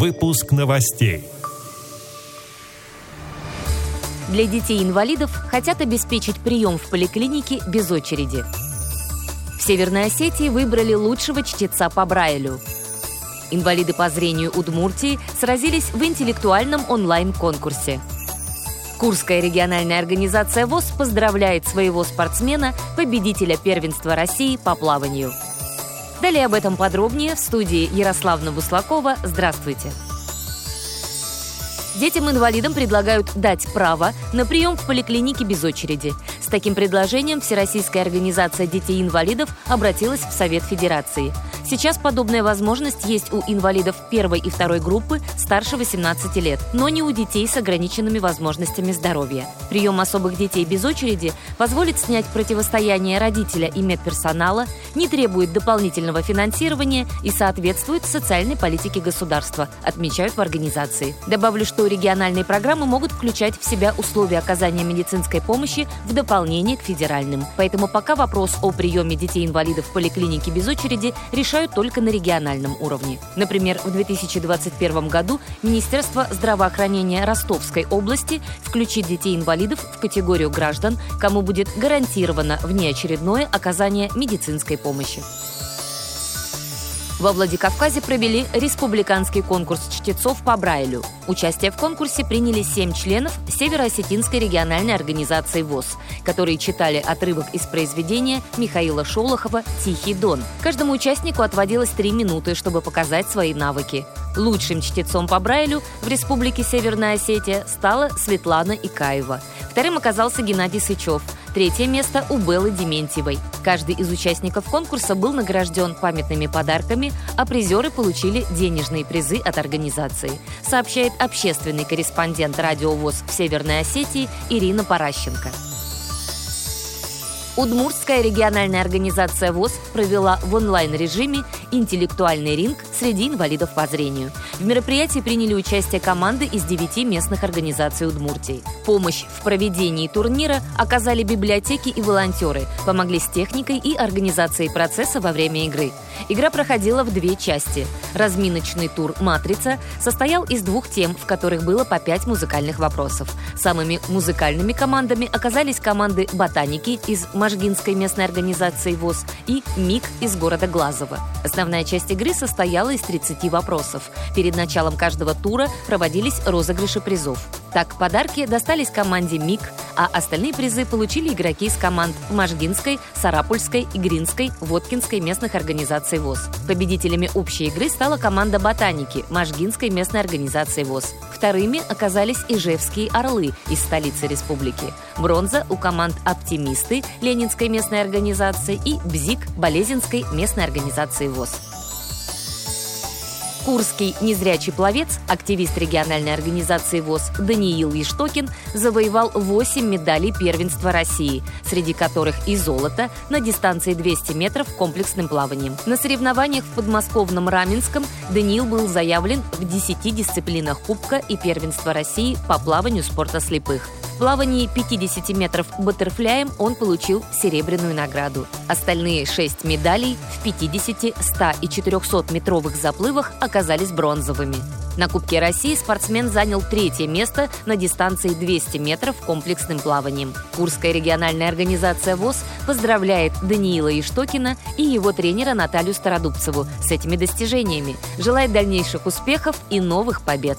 Выпуск новостей. Для детей-инвалидов хотят обеспечить прием в поликлинике без очереди. В Северной Осетии выбрали лучшего чтеца по Брайлю. Инвалиды по зрению Удмуртии сразились в интеллектуальном онлайн-конкурсе. Курская региональная организация ВОЗ поздравляет своего спортсмена, победителя первенства России по плаванию. Далее об этом подробнее в студии Ярославна Буслакова. Здравствуйте! Детям-инвалидам предлагают дать право на прием в поликлинике без очереди. С таким предложением Всероссийская организация детей-инвалидов обратилась в Совет Федерации. Сейчас подобная возможность есть у инвалидов первой и второй группы старше 18 лет, но не у детей с ограниченными возможностями здоровья. Прием особых детей без очереди позволит снять противостояние родителя и медперсонала, не требует дополнительного финансирования и соответствует социальной политике государства, отмечают в организации. Добавлю, что региональные программы могут включать в себя условия оказания медицинской помощи в дополнение к федеральным. Поэтому пока вопрос о приеме детей-инвалидов в поликлинике без очереди решают решают только на региональном уровне. Например, в 2021 году Министерство здравоохранения Ростовской области включит детей-инвалидов в категорию граждан, кому будет гарантировано внеочередное оказание медицинской помощи. Во Владикавказе провели республиканский конкурс чтецов по Брайлю. Участие в конкурсе приняли семь членов Северо-Осетинской региональной организации ВОЗ, которые читали отрывок из произведения Михаила Шолохова «Тихий дон». Каждому участнику отводилось три минуты, чтобы показать свои навыки. Лучшим чтецом по Брайлю в Республике Северная Осетия стала Светлана Икаева. Вторым оказался Геннадий Сычев – Третье место у Беллы Дементьевой. Каждый из участников конкурса был награжден памятными подарками, а призеры получили денежные призы от организации, сообщает общественный корреспондент радиовоз в Северной Осетии Ирина Паращенко. Удмуртская региональная организация ВОЗ провела в онлайн-режиме интеллектуальный ринг среди инвалидов по зрению. В мероприятии приняли участие команды из девяти местных организаций Удмуртии. Помощь в проведении турнира оказали библиотеки и волонтеры, помогли с техникой и организацией процесса во время игры. Игра проходила в две части. Разминочный тур «Матрица» состоял из двух тем, в которых было по пять музыкальных вопросов. Самыми музыкальными командами оказались команды «Ботаники» из Можгинской местной организации ВОЗ и МИГ из города Глазово. Основная часть игры состояла из 30 вопросов. Перед началом каждого тура проводились розыгрыши призов. Так, подарки достались команде МИГ, а остальные призы получили игроки из команд Можгинской, Сарапульской, Игринской, Воткинской местных организаций ВОЗ. Победителями общей игры стала команда «Ботаники» Можгинской местной организации ВОЗ. Вторыми оказались Ижевские «Орлы» из столицы республики. Бронза у команд «Оптимисты» Ленинской местной организации и «Бзик» Болезинской местной организации ВОЗ. Курский незрячий пловец, активист региональной организации ВОЗ Даниил Ештокин, завоевал 8 медалей первенства России, среди которых и золото на дистанции 200 метров комплексным плаванием. На соревнованиях в подмосковном Раменском Даниил был заявлен в 10 дисциплинах Кубка и первенства России по плаванию спорта слепых. В плавании 50 метров баттерфляем он получил серебряную награду. Остальные 6 медалей в 50, 100 и 400 метровых заплывах оказались бронзовыми. На Кубке России спортсмен занял третье место на дистанции 200 метров комплексным плаванием. Курская региональная организация ВОЗ поздравляет Даниила Иштокина и его тренера Наталью Стародубцеву с этими достижениями, желает дальнейших успехов и новых побед.